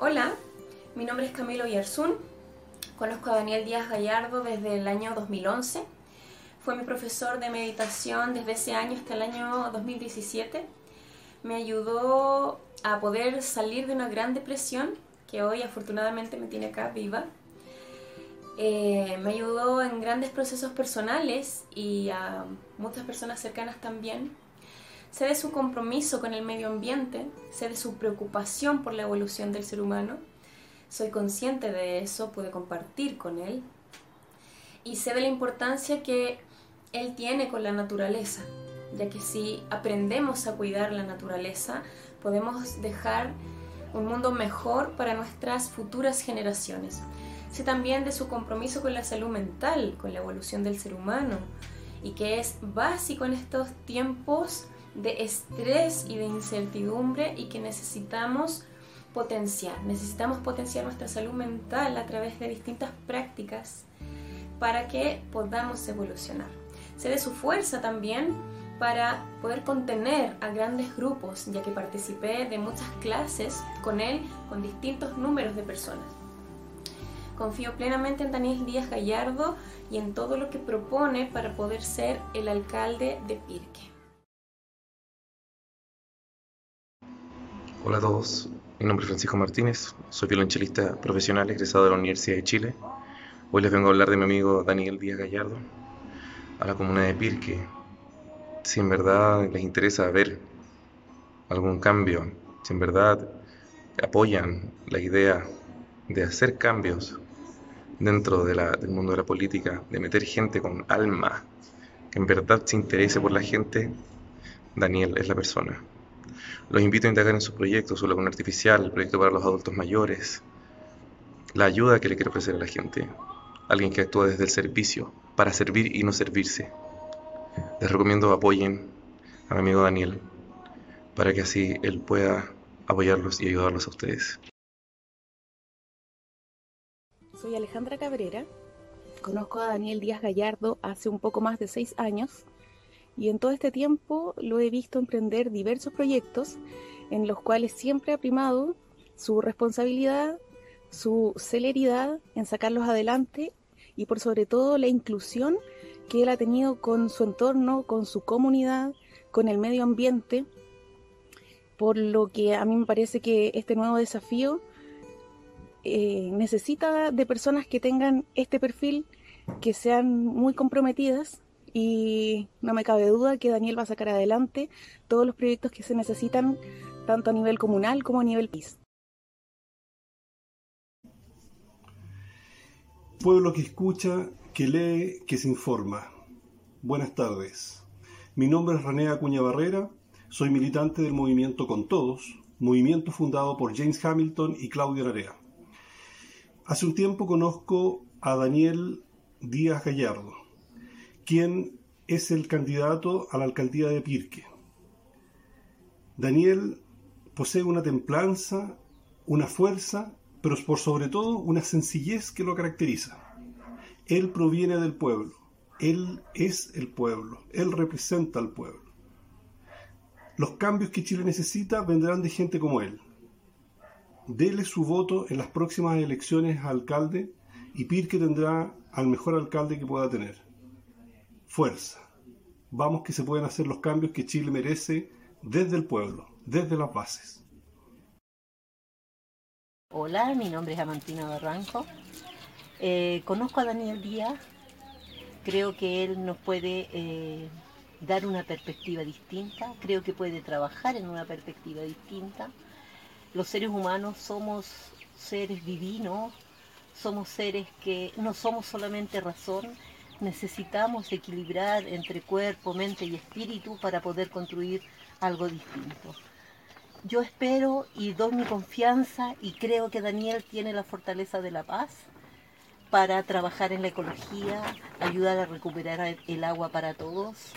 Hola, mi nombre es Camilo Yersun. Conozco a Daniel Díaz Gallardo desde el año 2011. Fue mi profesor de meditación desde ese año hasta el año 2017. Me ayudó a poder salir de una gran depresión que hoy afortunadamente me tiene acá viva. Eh, me ayudó en grandes procesos personales y a muchas personas cercanas también. Sé de su compromiso con el medio ambiente, sé de su preocupación por la evolución del ser humano. Soy consciente de eso, pude compartir con él. Y sé de la importancia que él tiene con la naturaleza, ya que si aprendemos a cuidar la naturaleza, podemos dejar un mundo mejor para nuestras futuras generaciones. Sé también de su compromiso con la salud mental, con la evolución del ser humano, y que es básico en estos tiempos de estrés y de incertidumbre y que necesitamos potenciar. Necesitamos potenciar nuestra salud mental a través de distintas prácticas para que podamos evolucionar. Sé de su fuerza también para poder contener a grandes grupos, ya que participé de muchas clases con él, con distintos números de personas. Confío plenamente en Daniel Díaz Gallardo y en todo lo que propone para poder ser el alcalde de Pirque. Hola a todos, mi nombre es Francisco Martínez, soy violonchelista profesional egresado de la Universidad de Chile. Hoy les vengo a hablar de mi amigo Daniel Díaz Gallardo, a la comuna de Pirque. Si en verdad les interesa ver algún cambio, si en verdad apoyan la idea de hacer cambios dentro del mundo de la política, de meter gente con alma, que en verdad se interese por la gente, Daniel es la persona. Los invito a indagar en sus proyectos, su laguna artificial, el proyecto para los adultos mayores, la ayuda que le quiere ofrecer a la gente, alguien que actúa desde el servicio, para servir y no servirse. Les recomiendo apoyen a mi amigo Daniel, para que así él pueda apoyarlos y ayudarlos a ustedes. Soy Alejandra Cabrera, conozco a Daniel Díaz Gallardo hace un poco más de seis años y en todo este tiempo lo he visto emprender diversos proyectos en los cuales siempre ha primado su responsabilidad, su celeridad en sacarlos adelante y por sobre todo la inclusión que él ha tenido con su entorno, con su comunidad, con el medio ambiente, por lo que a mí me parece que este nuevo desafío eh, necesita de personas que tengan este perfil, que sean muy comprometidas y no me cabe duda que Daniel va a sacar adelante todos los proyectos que se necesitan tanto a nivel comunal como a nivel país. Pueblo que escucha, que lee, que se informa. Buenas tardes. Mi nombre es René Acuña Barrera, soy militante del movimiento Con Todos, movimiento fundado por James Hamilton y Claudio Narea. Hace un tiempo conozco a Daniel Díaz Gallardo, quien es el candidato a la alcaldía de Pirque. Daniel posee una templanza, una fuerza, pero por sobre todo una sencillez que lo caracteriza. Él proviene del pueblo, él es el pueblo, él representa al pueblo. Los cambios que Chile necesita vendrán de gente como él. Dele su voto en las próximas elecciones a alcalde y Pirque tendrá al mejor alcalde que pueda tener fuerza. Vamos que se pueden hacer los cambios que Chile merece desde el pueblo, desde las bases. Hola, mi nombre es Amantina Barranco. Eh, conozco a Daniel Díaz. Creo que él nos puede eh, dar una perspectiva distinta. Creo que puede trabajar en una perspectiva distinta. Los seres humanos somos seres divinos, somos seres que no somos solamente razón, necesitamos equilibrar entre cuerpo, mente y espíritu para poder construir algo distinto. Yo espero y doy mi confianza y creo que Daniel tiene la fortaleza de la paz para trabajar en la ecología, ayudar a recuperar el agua para todos.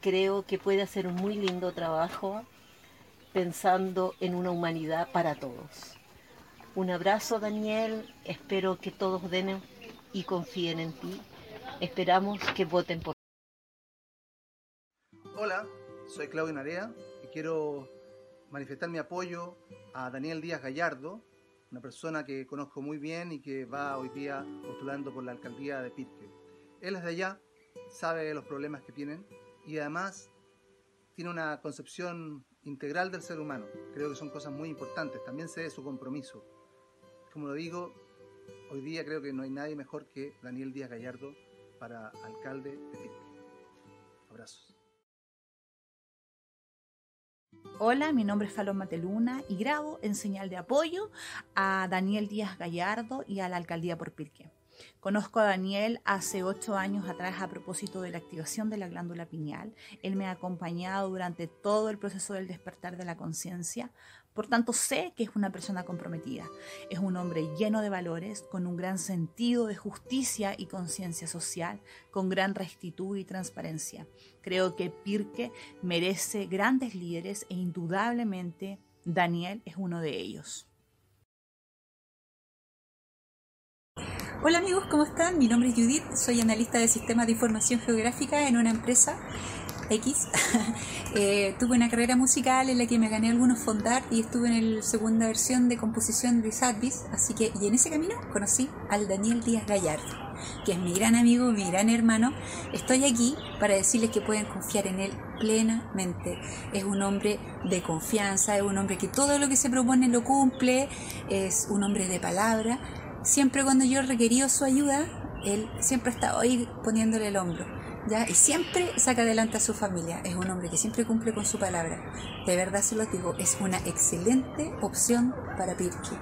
Creo que puede hacer un muy lindo trabajo pensando en una humanidad para todos. Un abrazo Daniel, espero que todos den y confíen en ti Esperamos que voten por. Hola, soy Claudio Narea y quiero manifestar mi apoyo a Daniel Díaz Gallardo una persona que conozco muy bien y que va hoy día postulando por la alcaldía de Pirque. Él es de allá, sabe los problemas que tienen y además tiene una concepción integral del ser humano. Creo que son cosas muy importantes. También sé de su compromiso. Como lo digo, hoy día creo que no hay nadie mejor que Daniel Díaz Gallardo para alcalde de. Abrazos. Hola, mi nombre es Falón Mateluna y grabo en señal de apoyo a Daniel Díaz Gallardo y a la alcaldía por Pirque. Conozco a Daniel hace ocho años atrás a propósito de la activación de la glándula pineal. Él me ha acompañado durante todo el proceso del despertar de la conciencia. Por tanto, sé que es una persona comprometida. Es un hombre lleno de valores, con un gran sentido de justicia y conciencia social, con gran rectitud y transparencia. Creo que Pirque merece grandes líderes e indudablemente Daniel es uno de ellos. Hola amigos, ¿cómo están? Mi nombre es Judith, soy analista de sistemas de información geográfica en una empresa X. Eh, tuve una carrera musical en la que me gané algunos fondar y estuve en la segunda versión de composición de Sadvis, así que y en ese camino conocí al Daniel Díaz Gallardo, que es mi gran amigo, mi gran hermano. Estoy aquí para decirles que pueden confiar en él plenamente. Es un hombre de confianza, es un hombre que todo lo que se propone lo cumple, es un hombre de palabra. Siempre cuando yo he requerido su ayuda, él siempre estado ahí poniéndole el hombro ¿ya? Y siempre saca adelante a su familia. Es un hombre que siempre cumple con su palabra. De verdad se lo digo, es una excelente opción para Pirque.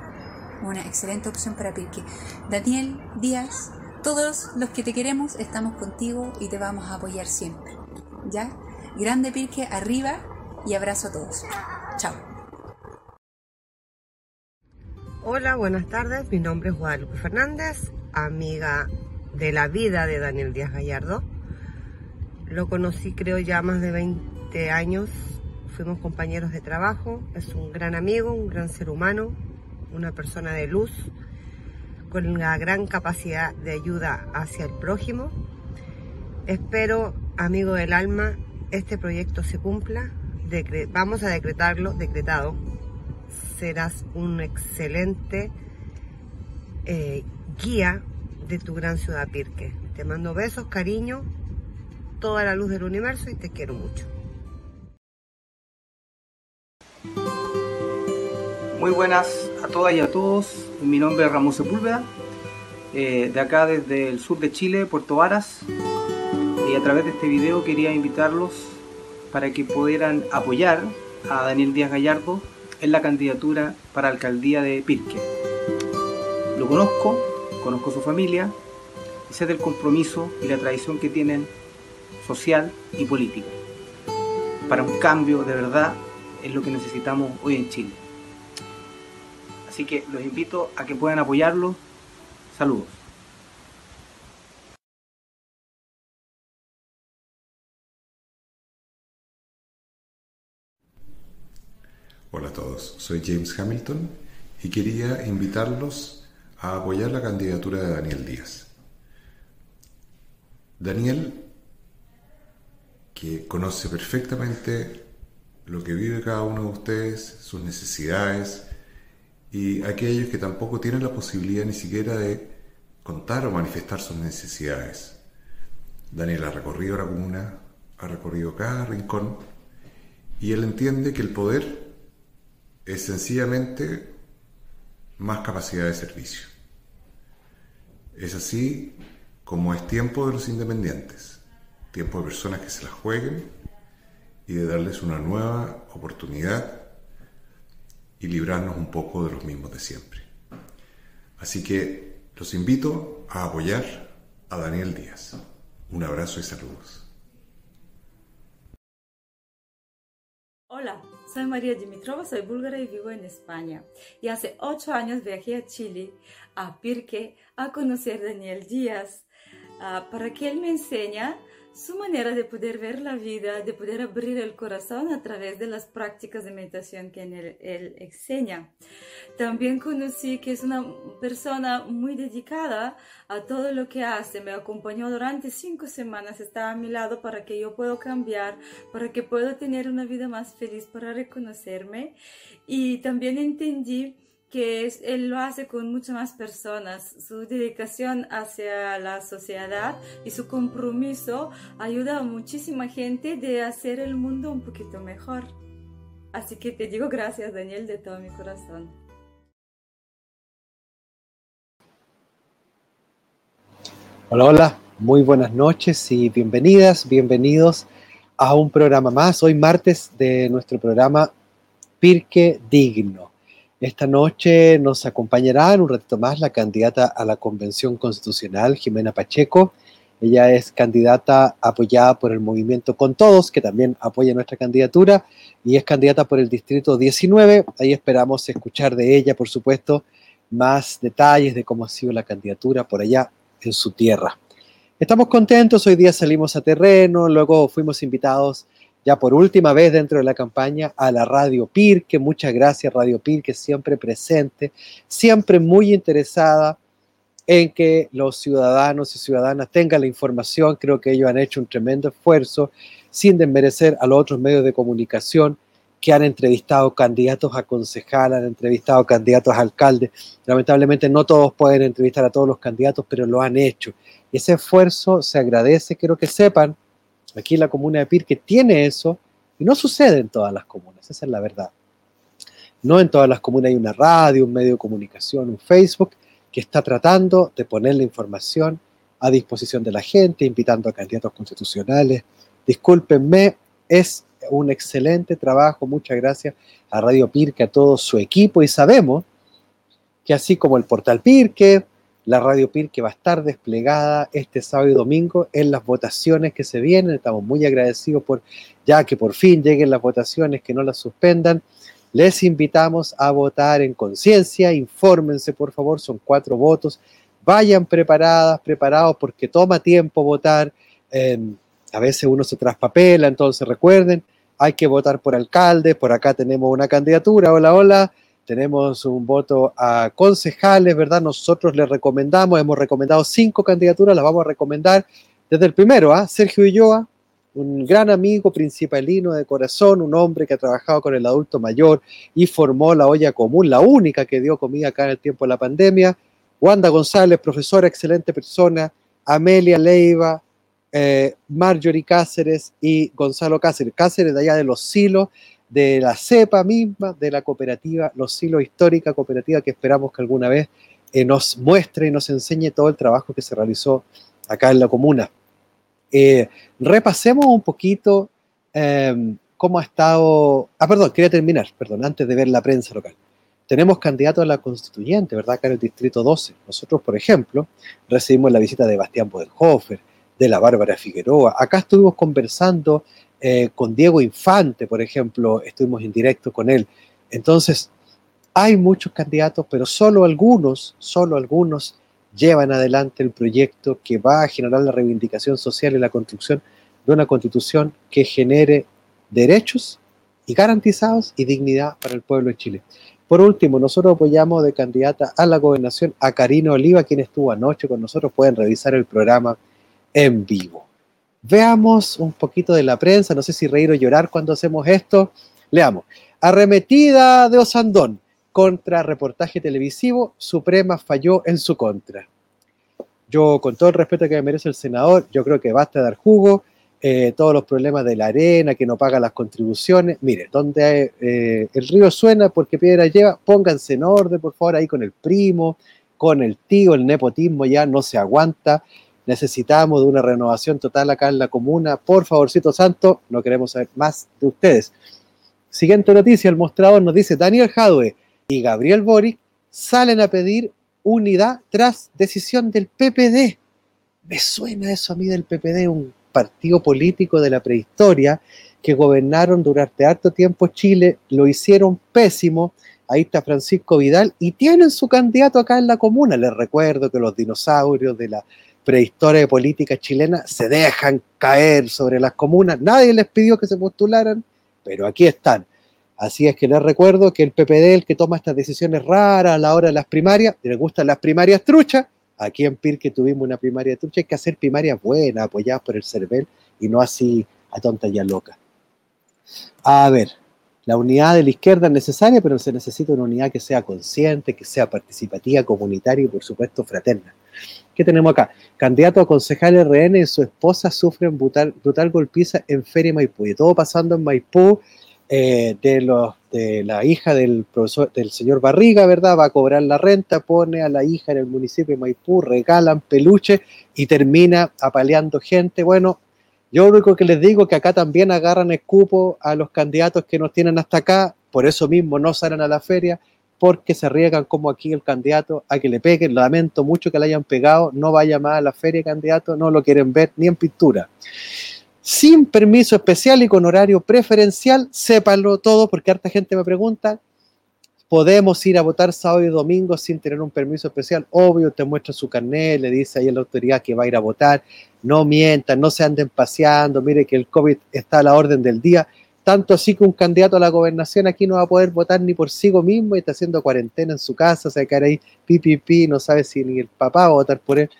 Una excelente opción para Pirque. Daniel Díaz, todos los que te queremos estamos contigo y te vamos a apoyar siempre. ¿Ya? Grande Pirque, arriba y abrazo a todos. Chao. Hola, buenas tardes. Mi nombre es Guadalupe Fernández, amiga de la vida de Daniel Díaz Gallardo. Lo conocí creo ya más de 20 años, fuimos compañeros de trabajo, es un gran amigo, un gran ser humano, una persona de luz, con una gran capacidad de ayuda hacia el prójimo. Espero, amigo del alma, este proyecto se cumpla, vamos a decretarlo, decretado. Serás un excelente eh, guía de tu gran ciudad Pirque. Te mando besos, cariño toda la luz del universo y te quiero mucho. Muy buenas a todas y a todos. Mi nombre es Ramón Sepúlveda, eh, de acá desde el sur de Chile, Puerto Varas. Y a través de este video quería invitarlos para que pudieran apoyar a Daniel Díaz Gallardo en la candidatura para alcaldía de Pirque. Lo conozco, conozco su familia y sé del compromiso y la tradición que tienen social y política. Para un cambio de verdad es lo que necesitamos hoy en Chile. Así que los invito a que puedan apoyarlo. Saludos. Hola a todos, soy James Hamilton y quería invitarlos a apoyar la candidatura de Daniel Díaz. Daniel que conoce perfectamente lo que vive cada uno de ustedes, sus necesidades y aquellos que tampoco tienen la posibilidad ni siquiera de contar o manifestar sus necesidades. Daniel ha recorrido la comuna, ha recorrido cada rincón y él entiende que el poder es sencillamente más capacidad de servicio. Es así como es tiempo de los independientes tiempo de personas que se las jueguen y de darles una nueva oportunidad y librarnos un poco de los mismos de siempre. Así que los invito a apoyar a Daniel Díaz. Un abrazo y saludos. Hola, soy María Dimitrova, soy búlgara y vivo en España. Y hace ocho años viajé a Chile, a Pirque, a conocer a Daniel Díaz, ah, para que él me enseñe su manera de poder ver la vida, de poder abrir el corazón a través de las prácticas de meditación que él, enseña. También conocí que es una persona muy dedicada a todo lo que hace. Me acompañó durante cinco semanas, estaba a mi lado para que yo pueda cambiar, para que pueda tener una vida más feliz, para reconocerme. Y también entendí que él lo hace con muchas más personas. Su dedicación hacia la sociedad y su compromiso ayuda a muchísima gente de hacer el mundo un poquito mejor. Así que te digo gracias, Daniel, de todo mi corazón. Hola, hola, muy buenas noches y bienvenidas, bienvenidos a un programa más, hoy martes de nuestro programa Pirque Digno. Esta noche nos acompañará en un ratito más la candidata a la Convención Constitucional, Jimena Pacheco. Ella es candidata apoyada por el movimiento Con Todos, que también apoya nuestra candidatura, y es candidata por el Distrito 19. Ahí esperamos escuchar de ella, por supuesto, más detalles de cómo ha sido la candidatura por allá en su tierra. Estamos contentos, hoy día salimos a terreno, luego fuimos invitados ya por última vez dentro de la campaña a la Radio Pirque. Muchas gracias Radio Pirque, siempre presente, siempre muy interesada en que los ciudadanos y ciudadanas tengan la información. Creo que ellos han hecho un tremendo esfuerzo sin desmerecer a los otros medios de comunicación que han entrevistado candidatos a concejal, han entrevistado candidatos a alcalde. Lamentablemente no todos pueden entrevistar a todos los candidatos, pero lo han hecho. Ese esfuerzo se agradece, quiero que sepan, aquí la comuna de Pirque tiene eso y no sucede en todas las comunas, esa es la verdad. No en todas las comunas hay una radio, un medio de comunicación, un Facebook que está tratando de poner la información a disposición de la gente, invitando a candidatos constitucionales. Discúlpenme, es un excelente trabajo, muchas gracias a Radio Pirque, a todo su equipo y sabemos que así como el portal Pirque, la Radio Pirque va a estar desplegada este sábado y domingo en las votaciones que se vienen. Estamos muy agradecidos por ya que por fin lleguen las votaciones, que no las suspendan. Les invitamos a votar en conciencia, infórmense por favor, son cuatro votos. Vayan preparadas, preparados, porque toma tiempo votar. Eh, a veces uno se traspapela, entonces recuerden, hay que votar por alcalde. Por acá tenemos una candidatura. Hola, hola tenemos un voto a concejales, ¿verdad? Nosotros les recomendamos, hemos recomendado cinco candidaturas, las vamos a recomendar desde el primero, ¿ah? Sergio Ulloa, un gran amigo principalino de corazón, un hombre que ha trabajado con el adulto mayor y formó la olla común, la única que dio comida acá en el tiempo de la pandemia. Wanda González, profesora, excelente persona. Amelia Leiva, eh, Marjorie Cáceres y Gonzalo Cáceres. Cáceres de allá de los silos, de la cepa misma, de la cooperativa Los Silos Histórica, cooperativa que esperamos que alguna vez eh, nos muestre y nos enseñe todo el trabajo que se realizó acá en la comuna. Eh, repasemos un poquito eh, cómo ha estado... Ah, perdón, quería terminar, perdón, antes de ver la prensa local. Tenemos candidatos a la constituyente, ¿verdad? Acá en el distrito 12. Nosotros, por ejemplo, recibimos la visita de Bastián Bodenhofer, de la Bárbara Figueroa. Acá estuvimos conversando eh, con Diego Infante, por ejemplo, estuvimos en directo con él. Entonces, hay muchos candidatos, pero solo algunos, solo algunos llevan adelante el proyecto que va a generar la reivindicación social y la construcción de una constitución que genere derechos y garantizados y dignidad para el pueblo de Chile. Por último, nosotros apoyamos de candidata a la gobernación a Karina Oliva, quien estuvo anoche con nosotros. Pueden revisar el programa en vivo. Veamos un poquito de la prensa, no sé si reír o llorar cuando hacemos esto. Leamos. Arremetida de Osandón contra reportaje televisivo, Suprema falló en su contra. Yo, con todo el respeto que me merece el senador, yo creo que basta dar jugo. Eh, todos los problemas de la arena, que no paga las contribuciones. Mire, donde eh, el río suena porque piedra lleva, pónganse en orden, por favor, ahí con el primo, con el tío, el nepotismo ya no se aguanta necesitamos de una renovación total acá en la comuna. Por favorcito santo, no queremos saber más de ustedes. Siguiente noticia, el mostrador nos dice Daniel Jadwe y Gabriel Boric salen a pedir unidad tras decisión del PPD. Me suena eso a mí del PPD, un partido político de la prehistoria que gobernaron durante harto tiempo Chile, lo hicieron pésimo. Ahí está Francisco Vidal y tienen su candidato acá en la comuna. Les recuerdo que los dinosaurios de la prehistoria de política chilena se dejan caer sobre las comunas. Nadie les pidió que se postularan, pero aquí están. Así es que les recuerdo que el PPD, el que toma estas decisiones raras a la hora de las primarias, les gustan las primarias truchas. Aquí en Pirque tuvimos una primaria trucha, hay que hacer primarias buenas, apoyadas por el CERVEL y no así a tonta y a loca. A ver, La unidad de la izquierda es necesaria, pero se necesita una unidad que sea consciente, que sea participativa, comunitaria y por supuesto fraterna. ¿Qué tenemos acá? Candidato a concejal RN y su esposa sufren brutal, brutal golpiza en Feria Maipú. Y todo pasando en Maipú, eh, de, los, de la hija del profesor, del señor Barriga, ¿verdad? Va a cobrar la renta, pone a la hija en el municipio de Maipú, regalan peluche y termina apaleando gente. Bueno, yo lo único que les digo es que acá también agarran escupo a los candidatos que nos tienen hasta acá, por eso mismo no salen a la feria, porque se arriesgan como aquí el candidato a que le peguen. Lamento mucho que le hayan pegado, no vaya más a la feria, candidato, no lo quieren ver ni en pintura sin permiso especial y con horario preferencial, sépanlo todo porque harta gente me pregunta, podemos ir a votar sábado y domingo sin tener un permiso especial. Obvio, te muestra su carnet, le dice ahí a la autoridad que va a ir a votar. No mientan, no se anden paseando. Mire que el COVID está a la orden del día. Tanto así que un candidato a la gobernación aquí no va a poder votar ni por sí mismo y está haciendo cuarentena en su casa, se va ahí pipipi, no sabe si ni el papá va a votar por él.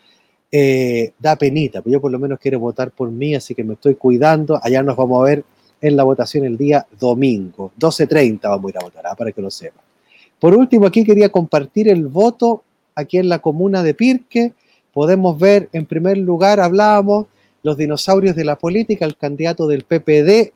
Eh, da penita, pero yo por lo menos quiero votar por mí, así que me estoy cuidando. Allá nos vamos a ver en la votación el día domingo, 12.30 vamos a ir a votar, ¿ah? para que lo sepan. Por último, aquí quería compartir el voto aquí en la comuna de Pirque. Podemos ver, en primer lugar, hablábamos los dinosaurios de la política, el candidato del PPD,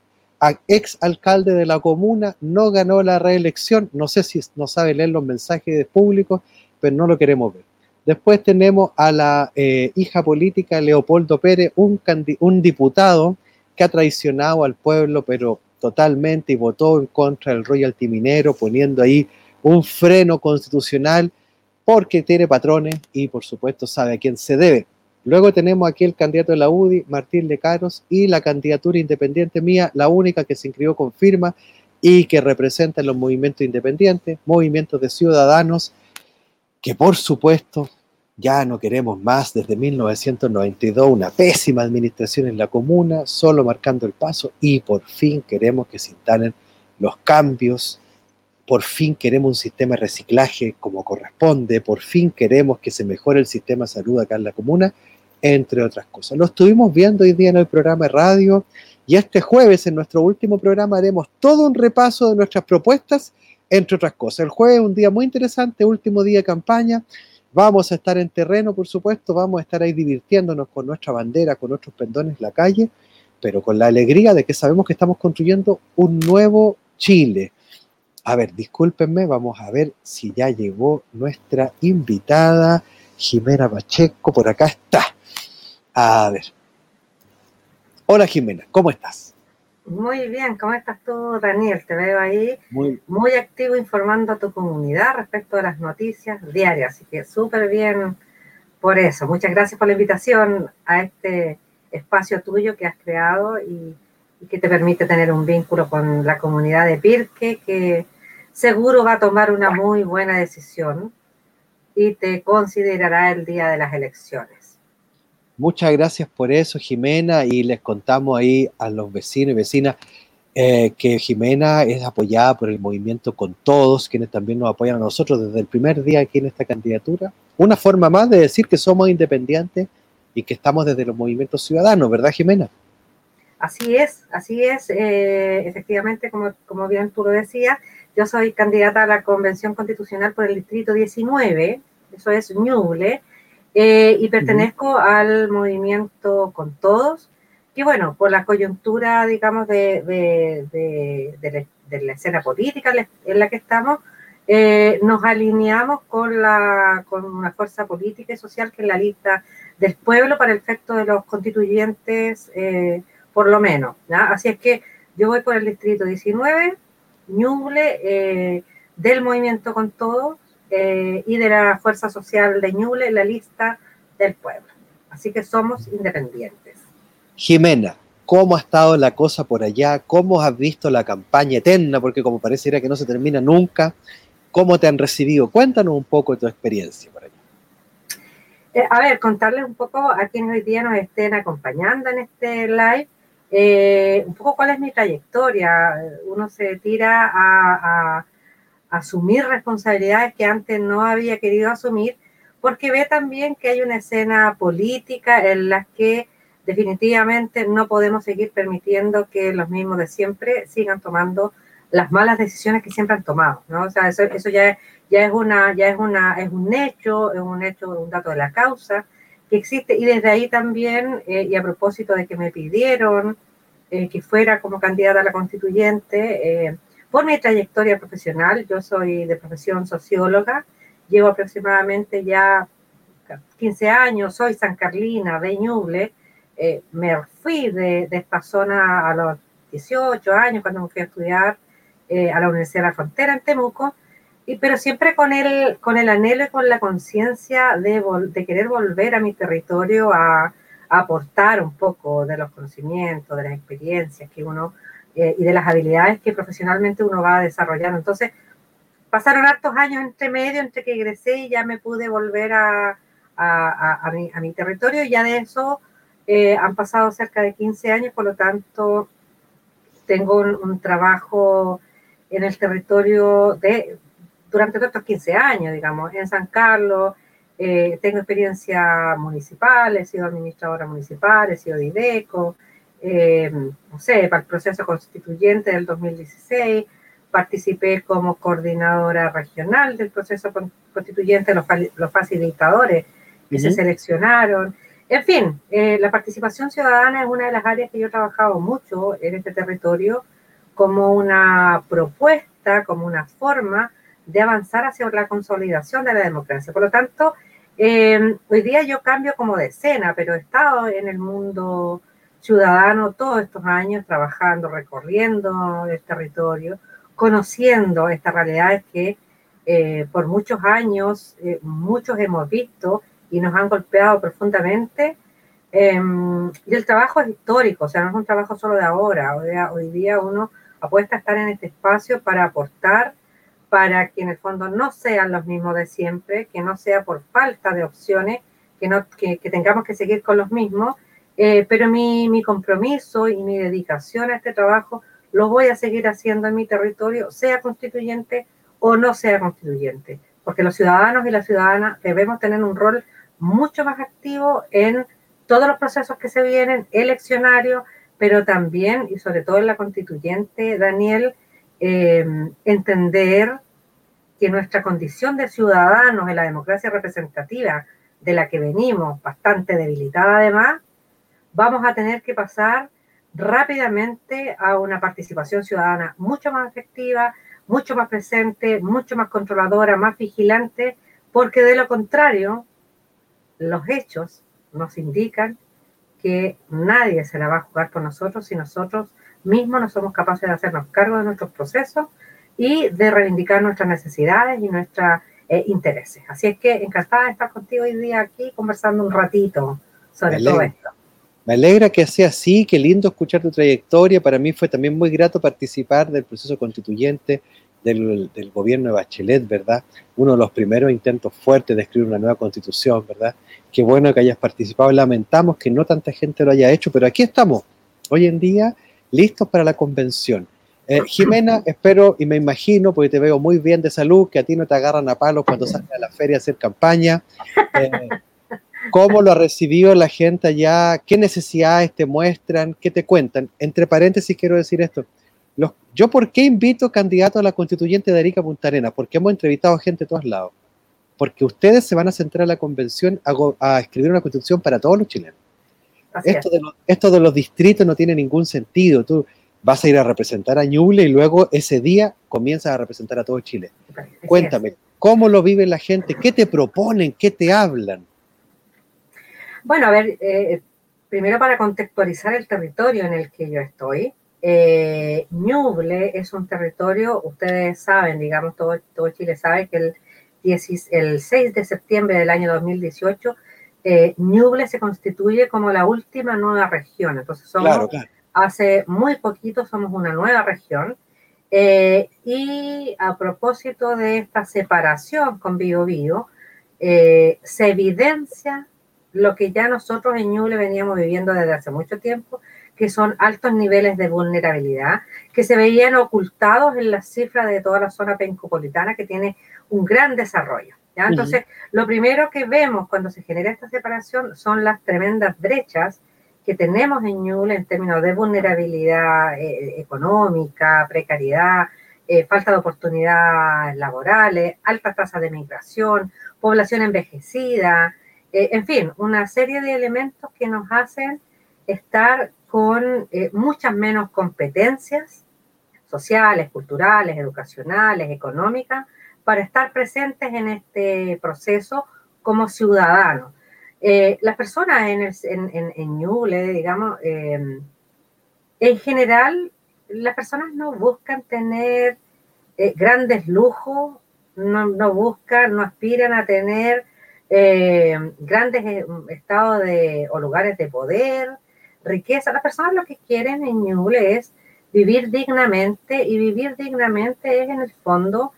ex alcalde de la comuna, no ganó la reelección. No sé si no sabe leer los mensajes públicos, pero no lo queremos ver. Después tenemos a la eh, hija política Leopoldo Pérez, un, un diputado que ha traicionado al pueblo, pero totalmente, y votó en contra del royalty minero, poniendo ahí un freno constitucional porque tiene patrones y por supuesto sabe a quién se debe. Luego tenemos aquí el candidato de la UDI, Martín Lecaros, y la candidatura independiente mía, la única que se inscribió con firma y que representa los movimientos independientes, movimientos de ciudadanos que por supuesto ya no queremos más. Desde 1992 una pésima administración en la comuna, solo marcando el paso y por fin queremos que se instalen los cambios, por fin queremos un sistema de reciclaje como corresponde, por fin queremos que se mejore el sistema de salud acá en la comuna, entre otras cosas. Lo estuvimos viendo hoy día en el programa de radio y este jueves en nuestro último programa haremos todo un repaso de nuestras propuestas entre otras cosas. El jueves es un día muy interesante, último día de campaña. Vamos a estar en terreno, por supuesto, vamos a estar ahí divirtiéndonos con nuestra bandera, con nuestros pendones en la calle, pero con la alegría de que sabemos que estamos construyendo un nuevo Chile. A ver, discúlpenme, vamos a ver si ya llegó nuestra invitada, Jimena Pacheco, por acá está. A ver. Hola Jimena, ¿cómo estás? Muy bien, ¿cómo estás tú, Daniel? Te veo ahí muy, activo informando a tu comunidad respecto a las noticias diarias, así que súper bien por eso. Muchas gracias por la invitación a este espacio tuyo que has creado y, que te permite tener un vínculo con la comunidad de Pirque, que seguro va a tomar una muy buena decisión y te considerará el día de las elecciones. Muchas gracias por eso, Jimena, y les contamos ahí a los vecinos y vecinas eh, que Jimena es apoyada por el movimiento Con Todos, quienes también nos apoyan a nosotros desde el primer día aquí en esta candidatura. Una forma más de decir que somos independientes y que estamos desde los movimientos ciudadanos, ¿verdad, Jimena? Así es, así es. Eh, efectivamente, como, como bien tú lo decías, yo soy candidata a la Convención Constitucional por el Distrito 19, eso es Ñuble, eh, y pertenezco al movimiento Con Todos, que bueno, por la coyuntura, digamos, de, de, de, la, escena política en la que estamos, eh, nos alineamos con, la, con una fuerza política y social que es la lista del pueblo para el efecto de los constituyentes, eh, por lo menos. Así es que yo voy por el distrito 19, Ñuble, del movimiento con todos, eh, y de la Fuerza Social de Ñuble en la lista del pueblo. Así que somos independientes. Jimena, ¿cómo ha estado la cosa por allá? ¿Cómo has visto la campaña eterna? Porque como pareciera que no se termina nunca. ¿Cómo te han recibido? Cuéntanos un poco de tu experiencia por allá. Eh, a ver, contarles un poco a quienes hoy día nos estén acompañando en este live, eh, un poco cuál es mi trayectoria. Uno se tira a asumir responsabilidades que antes no había querido asumir, porque ve también que hay una escena política en la que definitivamente no podemos seguir permitiendo que los mismos de siempre sigan tomando las malas decisiones que siempre han tomado, ¿no? O sea, eso, eso ya, ya es una, ya es una, es un hecho, es un hecho, un dato de la causa que existe, y desde ahí también, eh, y a propósito de que me pidieron eh, que fuera como candidata a la constituyente, eh, por mi trayectoria profesional, yo soy de profesión socióloga, llevo aproximadamente ya 15 años, soy San Carlina de Ñuble, me fui de, de, esta zona a los 18 años cuando me fui a estudiar a la Universidad de la Frontera en Temuco, y, pero siempre con el, con el anhelo y con la conciencia de, de, querer volver a mi territorio a, a, aportar un poco de los conocimientos, de las experiencias que uno eh, y de las habilidades que profesionalmente uno va desarrollando. Entonces, pasaron hartos años entre medio, entre que egresé y ya me pude volver a, a, a mi, mi, territorio. Y ya de eso eh, han pasado cerca de 15 años, por lo tanto, tengo un, un trabajo en el territorio de durante todos estos 15 años, digamos, en San Carlos. Eh, tengo experiencia municipal, he sido administradora municipal, he sido de IDECO, eh, no sé, para el proceso constituyente del 2016, participé como coordinadora regional del proceso constituyente, los, los facilitadores que se seleccionaron. En fin, eh, la participación ciudadana es una de las áreas que yo he trabajado mucho en este territorio como una propuesta, como una forma de avanzar hacia la consolidación de la democracia. Por lo tanto, eh, hoy día yo cambio como de escena, pero he estado en el mundo ciudadano todos estos años trabajando, recorriendo el territorio, conociendo estas realidades que eh, por muchos años eh, muchos hemos visto y nos han golpeado profundamente. Em, y el trabajo es histórico, o sea, no es un trabajo solo de ahora. Hoy día, hoy día uno apuesta a estar en este espacio para aportar para que en el fondo no sean los mismos de siempre, que no sea por falta de opciones, que, no, que, tengamos que seguir con los mismos, eh, pero mi, mi, compromiso y mi dedicación a este trabajo lo voy a seguir haciendo en mi territorio, sea constituyente o no sea constituyente, porque los ciudadanos y las ciudadanas debemos tener un rol mucho más activo en todos los procesos que se vienen, eleccionarios, pero también y sobre todo en la constituyente, Daniel, eh, entender que nuestra condición de ciudadanos en la democracia representativa, de la que venimos bastante debilitada además, vamos a tener que pasar rápidamente a una participación ciudadana mucho más efectiva, mucho más presente, mucho más controladora, más vigilante, porque de lo contrario, los hechos nos indican que nadie se la va a jugar por nosotros si nosotros mismos no somos capaces de hacernos cargo de nuestros procesos y de reivindicar nuestras necesidades y nuestros eh, intereses. Así es que encantada de estar contigo hoy día aquí conversando un ratito sobre todo esto. Me alegra que sea así, qué lindo escuchar tu trayectoria. Para mí fue también muy grato participar del proceso constituyente del, del, gobierno de Bachelet, ¿verdad? Uno de los primeros intentos fuertes de escribir una nueva constitución, ¿verdad? Qué bueno que hayas participado. Lamentamos que no tanta gente lo haya hecho, pero aquí estamos, hoy en día, listos para la convención. Eh, Jimena, espero y me imagino, porque te veo muy bien de salud, que a ti no te agarran a palos cuando sales a la feria a hacer campaña. Eh, ¿Cómo lo ha recibido la gente allá? ¿Qué necesidades te muestran? ¿Qué te cuentan? Entre paréntesis quiero decir esto. Los, ¿Yo por qué invito candidatos a la constituyente de Arica Punta Arenas? Porque hemos entrevistado gente de todos lados. Porque ustedes se van a centrar a la convención a, a escribir una constitución para todos los chilenos. Esto de, los, esto de, los, distritos no tiene ningún sentido. Tú, vas a ir a representar a Ñuble y luego ese día comienzas a representar a todo Chile. Cuéntame, ¿cómo lo vive la gente? ¿Qué te proponen? ¿Qué te hablan? Bueno, a ver, eh, primero para contextualizar el territorio en el que yo estoy. Eh, Ñuble es un territorio, ustedes saben, digamos, todo, todo Chile sabe que el, 10, el 6 de septiembre del año 2018 eh, Ñuble se constituye como la última nueva región. Entonces somos claro, claro hace muy poquito somos una nueva región. Eh, y a propósito de esta separación con Bio Bio, eh, se evidencia lo que ya nosotros en Ñuble veníamos viviendo desde hace mucho tiempo, que son altos niveles de vulnerabilidad, que se veían ocultados en las cifras de toda la zona pencopolitana, que tiene un gran desarrollo. ¿ya? Entonces, lo primero que vemos cuando se genera esta separación son las tremendas brechas que tenemos en Ñuble en términos de vulnerabilidad eh, económica, precariedad, eh, falta de oportunidades laborales, alta tasa de migración, población envejecida, eh, en fin, una serie de elementos que nos hacen estar con eh, muchas menos competencias sociales, culturales, educacionales, económicas, para estar presentes en este proceso como ciudadanos. las personas en, en, en, digamos, en general las personas no buscan tener eh, grandes lujos, no, buscan, no aspiran a tener eh, grandes eh, estados de, o lugares de poder, riqueza. Las personas lo que quieren en Ñuble es vivir dignamente y vivir dignamente es en el fondo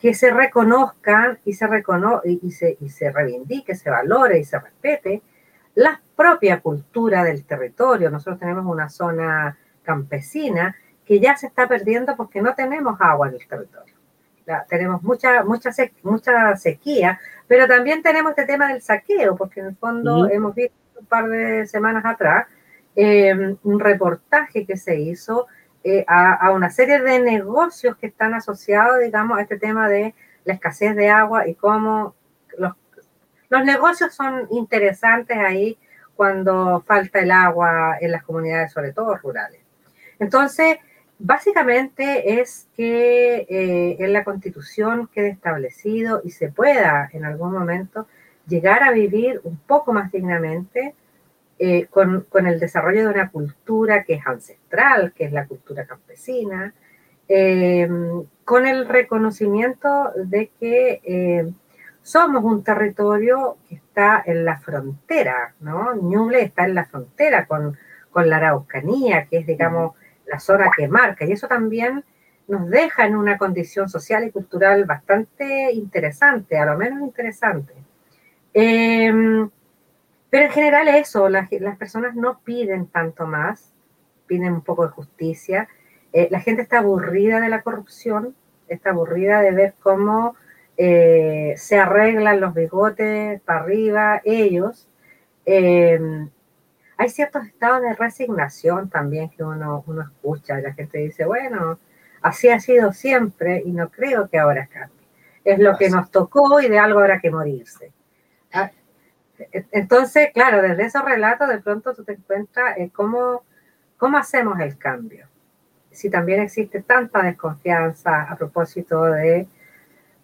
que se reconozcan y se, recono y, se, y se reivindique, se valore y se respete la propia cultura del territorio. Nosotros tenemos una zona campesina que ya se está perdiendo porque no tenemos agua en el territorio. Tenemos mucha, mucha, mucha sequía, pero también tenemos este tema del saqueo, porque en el fondo hemos visto un par de semanas atrás eh, un reportaje que se hizo eh, a, una serie de negocios que están asociados, digamos, a este tema de la escasez de agua y cómo los, los negocios son interesantes ahí cuando falta el agua en las comunidades, sobre todo rurales. Entonces, Básicamente es que eh, en la constitución quede establecido y se pueda en algún momento llegar a vivir un poco más dignamente eh, con, el desarrollo de una cultura que es ancestral, que es la cultura campesina, em, con el reconocimiento de que em, somos un territorio que está en la frontera, ¿no? Ñuble está en la frontera con, con la Araucanía, que es, digamos, la zona que marca. Y eso también nos deja en una condición social y cultural bastante interesante, a lo menos interesante. Em, pero en general eso, las, personas no piden tanto más, piden un poco de justicia. Eh, la gente está aburrida de la corrupción, está aburrida de ver cómo eh, se arreglan los bigotes para arriba ellos. Em, hay ciertos estados de resignación también que uno, uno escucha. La gente dice, bueno, así ha sido siempre y no creo que ahora cambie. Es lo que nos tocó y de algo habrá que morirse. Ah, entonces, claro, desde esos relatos de pronto tú te encuentras en cómo, cómo hacemos el cambio. Si también existe tanta desconfianza a propósito de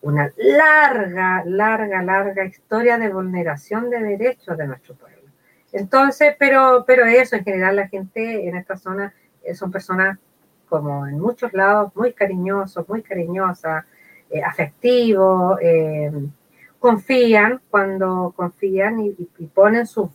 una larga, larga, larga historia de vulneración de derechos de nuestro pueblo. Entonces, pero, pero eso, en general la gente en esta zona eh, son personas como en muchos lados muy cariñosos, muy cariñosas, eh, afectivos, eh, confían cuando confían y, ponen sus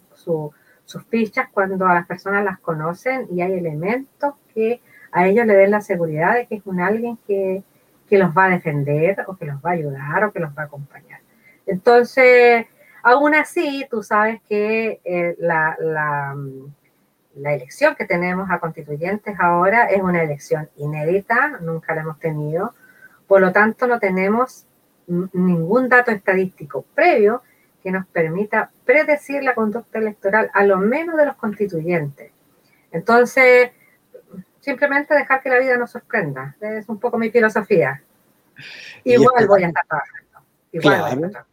fichas cuando a las personas las conocen y hay elementos que a ellos le den la seguridad de que es un alguien que, que los va a defender o que los va a ayudar o que los va a acompañar. Entonces, Aún así, tú sabes que eh, la, la, la, elección que tenemos a constituyentes ahora es una elección inédita, nunca la hemos tenido, por lo tanto no tenemos ningún dato estadístico previo que nos permita predecir la conducta electoral, a lo menos de los constituyentes. Entonces, simplemente dejar que la vida nos sorprenda, es un poco mi filosofía. Igual voy a estar trabajando. Igual voy a estar trabajando.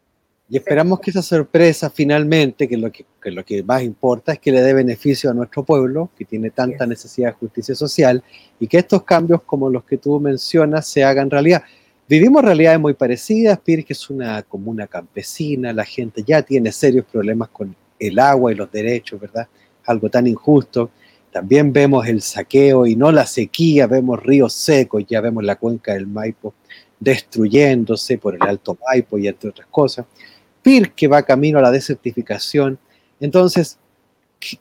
Y esperamos que esa sorpresa finalmente, que lo que, lo que más importa es que le dé beneficio a nuestro pueblo, que tiene tanta necesidad de justicia social, y que estos cambios como los que tú mencionas se hagan realidad. Vivimos realidades muy parecidas, que es una comuna campesina, la gente ya tiene serios problemas con el agua y los derechos, ¿verdad? Algo tan injusto. También vemos el saqueo y no la sequía, vemos ríos secos, ya vemos la cuenca del Maipo destruyéndose por el Alto Maipo y entre otras cosas que va camino a la desertificación. Entonces,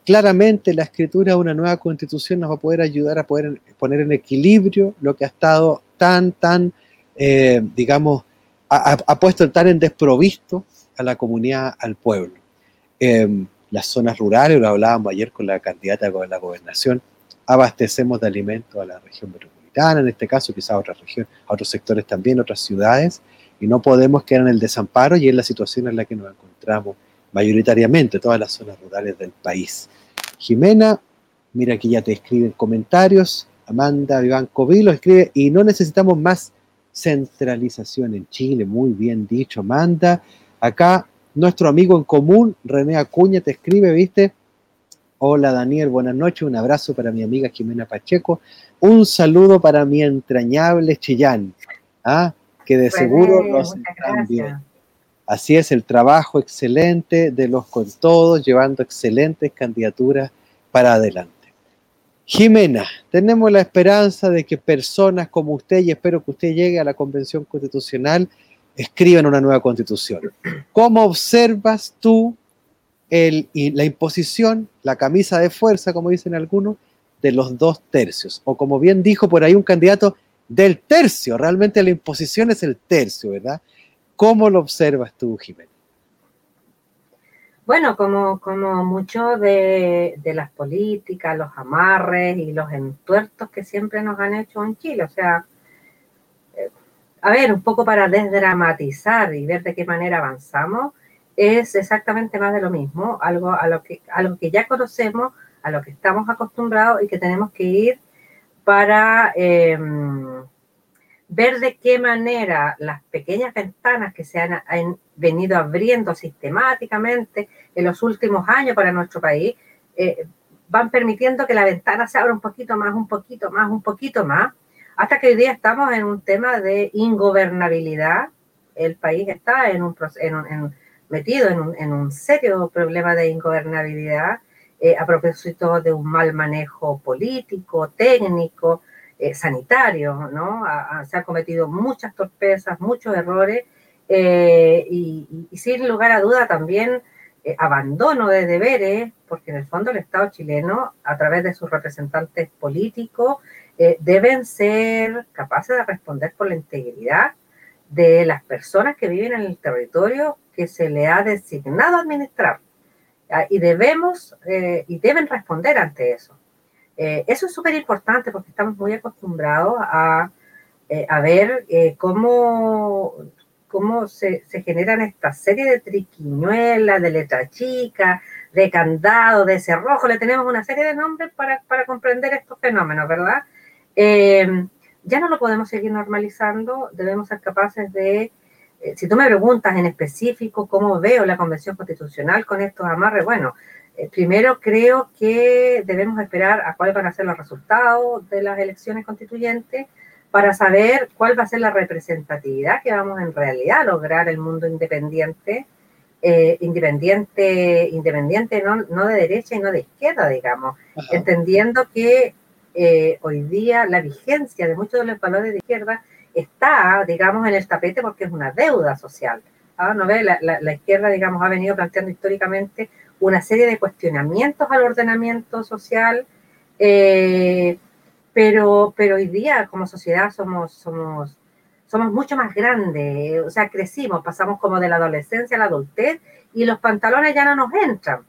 claramente la escritura de una nueva constitución nos va a poder ayudar a poder poner en equilibrio lo que ha estado tan, tan, eh, digamos, ha, puesto tan en desprovisto a la comunidad, al pueblo. Em, las zonas rurales, lo hablábamos ayer con la candidata a la gobernación, abastecemos de alimentos a la región metropolitana, en este caso quizás a otras regiones, a otros sectores también, otras ciudades, y no podemos quedar en el desamparo y en la situación en la que nos encontramos mayoritariamente todas las zonas rurales del país. Jimena, mira que ya te escriben comentarios. Amanda Vivanco Vilo escribe, y no necesitamos más centralización en Chile, muy bien dicho, manda. Acá nuestro amigo en común, René Acuña, te escribe, ¿viste? Hola Daniel, buenas noches, un abrazo para mi amiga Jimena Pacheco, un saludo para mi entrañable Chillán, ¿ah? Que de seguro nos bien. Así es, el trabajo excelente de los con todos, llevando excelentes candidaturas para adelante. Jimena, tenemos la esperanza de que personas como usted, y espero que usted llegue a la Convención Constitucional, escriban una nueva constitución. ¿Cómo observas tú el, la imposición, la camisa de fuerza, como dicen algunos, de los dos tercios? O como bien dijo por ahí un candidato, del tercio. Realmente la imposición es el tercio, ¿verdad? ¿Cómo lo observas tú, Jimena? Bueno, como, como mucho de, de, las políticas, los amarres y los entuertos que siempre nos han hecho en Chile. O sea, eh, a ver, un poco para desdramatizar y ver de qué manera avanzamos, es exactamente más de lo mismo, algo a lo que, algo que ya conocemos, a lo que estamos acostumbrados y que tenemos que ir para eh, ver de qué manera las pequeñas ventanas que se han, venido abriendo sistemáticamente en los últimos años para nuestro país eh, van permitiendo que la ventana se abra un poquito más, un poquito más, un poquito más, hasta que hoy día estamos en un tema de ingobernabilidad. El país está en un, en metido en un, en un, serio problema de ingobernabilidad eh, a propósito de un mal manejo político, técnico, eh, sanitario, ¿no? se han cometido muchas torpezas, muchos errores eh, y, sin lugar a duda también abandono de deberes, porque en el fondo el Estado chileno, a través de sus representantes políticos, deben ser capaces de responder por la integridad de las personas que viven en el territorio que se le ha designado administrar. Y debemos y deben responder ante eso. Eh, eso es súper importante porque estamos muy acostumbrados a, eh, a ver eh, cómo, cómo se, se, generan esta serie de triquiñuelas, de letra chica, de candado, de cerrojo. Le tenemos una serie de nombres para, para comprender estos fenómenos, ¿verdad? ya no lo podemos seguir normalizando, debemos ser capaces de, si tú me preguntas en específico cómo veo la Convención Constitucional con estos amarres, bueno, eh, primero creo que debemos esperar a cuáles van a ser los resultados de las elecciones constituyentes para saber cuál va a ser la representatividad que vamos en realidad a lograr el mundo independiente, eh, independiente, independiente no, no, de derecha y no de izquierda, digamos, entendiendo que eh, hoy día la vigencia de muchos de los valores de izquierda está, digamos, en el tapete porque es una deuda social. ¿ah? ¿No ve? La, la, la izquierda, digamos, ha venido planteando históricamente una serie de cuestionamientos al ordenamiento social, eh, pero, pero hoy día como sociedad somos, somos, somos mucho más grandes, o sea, crecimos, pasamos como de la adolescencia a la adultez y los pantalones ya no nos entran.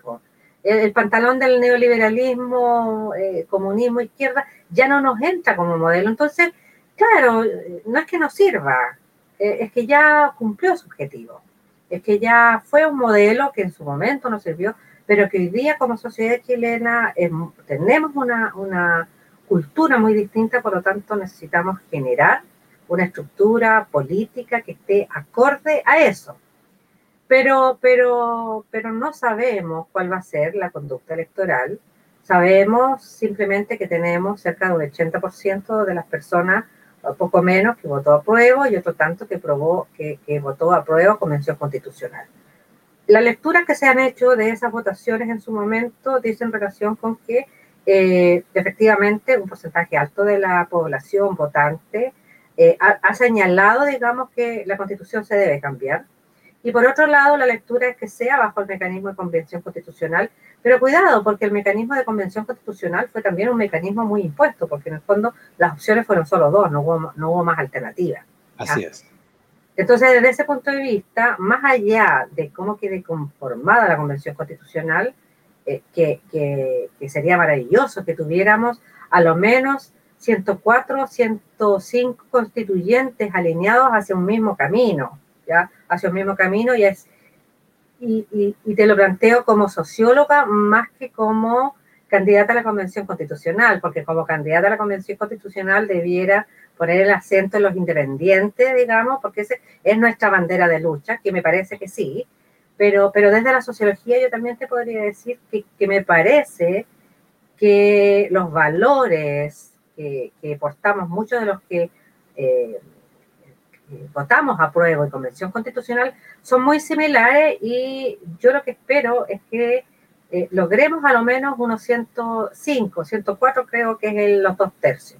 El, pantalón del neoliberalismo, eh, comunismo, izquierda, ya no nos entra como modelo. Entonces, claro, no es que nos sirva, eh, es que ya cumplió su objetivo es que ya fue un modelo que en su momento nos sirvió, pero que hoy día como sociedad chilena tenemos una, una cultura muy distinta, por lo tanto necesitamos generar una estructura política que esté acorde a eso. Pero, pero, pero no sabemos cuál va a ser la conducta electoral. Sabemos simplemente que tenemos cerca de un 80% de las personas poco menos que votó a prueba y otro tanto que, probó, que, que votó a prueba Convención Constitucional. La lectura que se han hecho de esas votaciones en su momento dice en relación con que eh, efectivamente un porcentaje alto de la población votante eh, ha, ha, señalado, digamos, que la constitución se debe cambiar. Y por otro lado, la lectura es que sea bajo el mecanismo de convención constitucional pero cuidado, porque el mecanismo de convención constitucional fue también un mecanismo muy impuesto, porque en el fondo las opciones fueron solo dos, no hubo, no hubo más alternativas. Así es. Entonces, desde ese punto de vista, más allá de cómo quede conformada la convención constitucional, eh, que, que, que, sería maravilloso que tuviéramos a lo menos 104, 105 constituyentes alineados hacia un mismo camino, ¿ya? Hacia un mismo camino y es y, te lo planteo como socióloga más que como candidata a la Convención Constitucional, porque como candidata a la Convención Constitucional debiera poner el acento en los independientes, digamos, porque ese es nuestra bandera de lucha, que me parece que sí, pero, pero desde la sociología yo también te podría decir que, que me parece que los valores que, que portamos, muchos de los que eh, votamos a prueba y convención constitucional, son muy similares y yo lo que espero es que eh, logremos a lo menos unos 105, 104 creo que es los dos tercios,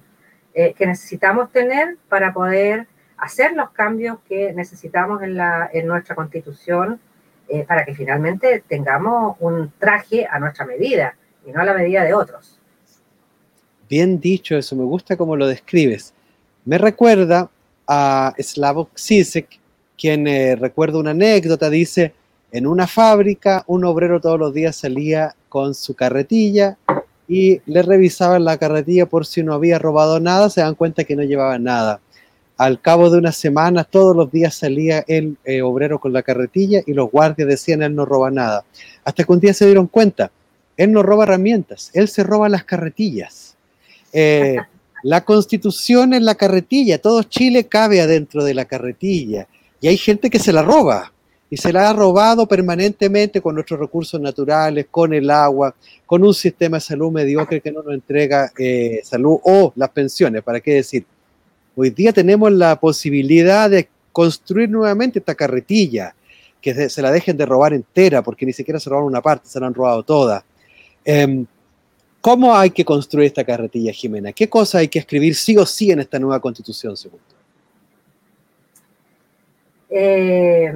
eh, que necesitamos tener para poder hacer los cambios que necesitamos en, la, en nuestra constitución eh, para que finalmente tengamos un traje a nuestra medida y no a la medida de otros. Bien dicho eso, me gusta cómo lo describes. Me recuerda a Slavoj Zizek, quien eh, recuerda una anécdota, dice, en una fábrica un obrero todos los días salía con su carretilla y le revisaban la carretilla por si no había robado nada, se dan cuenta que no llevaba nada. Al cabo de unas semanas, todos los días salía el eh, obrero con la carretilla y los guardias decían, él no roba nada. Hasta que un día se dieron cuenta, él no roba herramientas, él se roba las carretillas. Eh, la constitución es la carretilla, todo Chile cabe adentro de la carretilla y hay gente que se la roba y se la ha robado permanentemente con nuestros recursos naturales, con el agua, con un sistema de salud mediocre que no nos entrega eh, salud o las pensiones, ¿para qué decir? Hoy día tenemos la posibilidad de construir nuevamente esta carretilla, que se, la dejen de robar entera, porque ni siquiera se robaron una parte, se la han robado toda. Eh, ¿Cómo hay que construir esta carretilla, Jimena? ¿Qué cosa hay que escribir sí o sí en esta nueva constitución, según? Eh,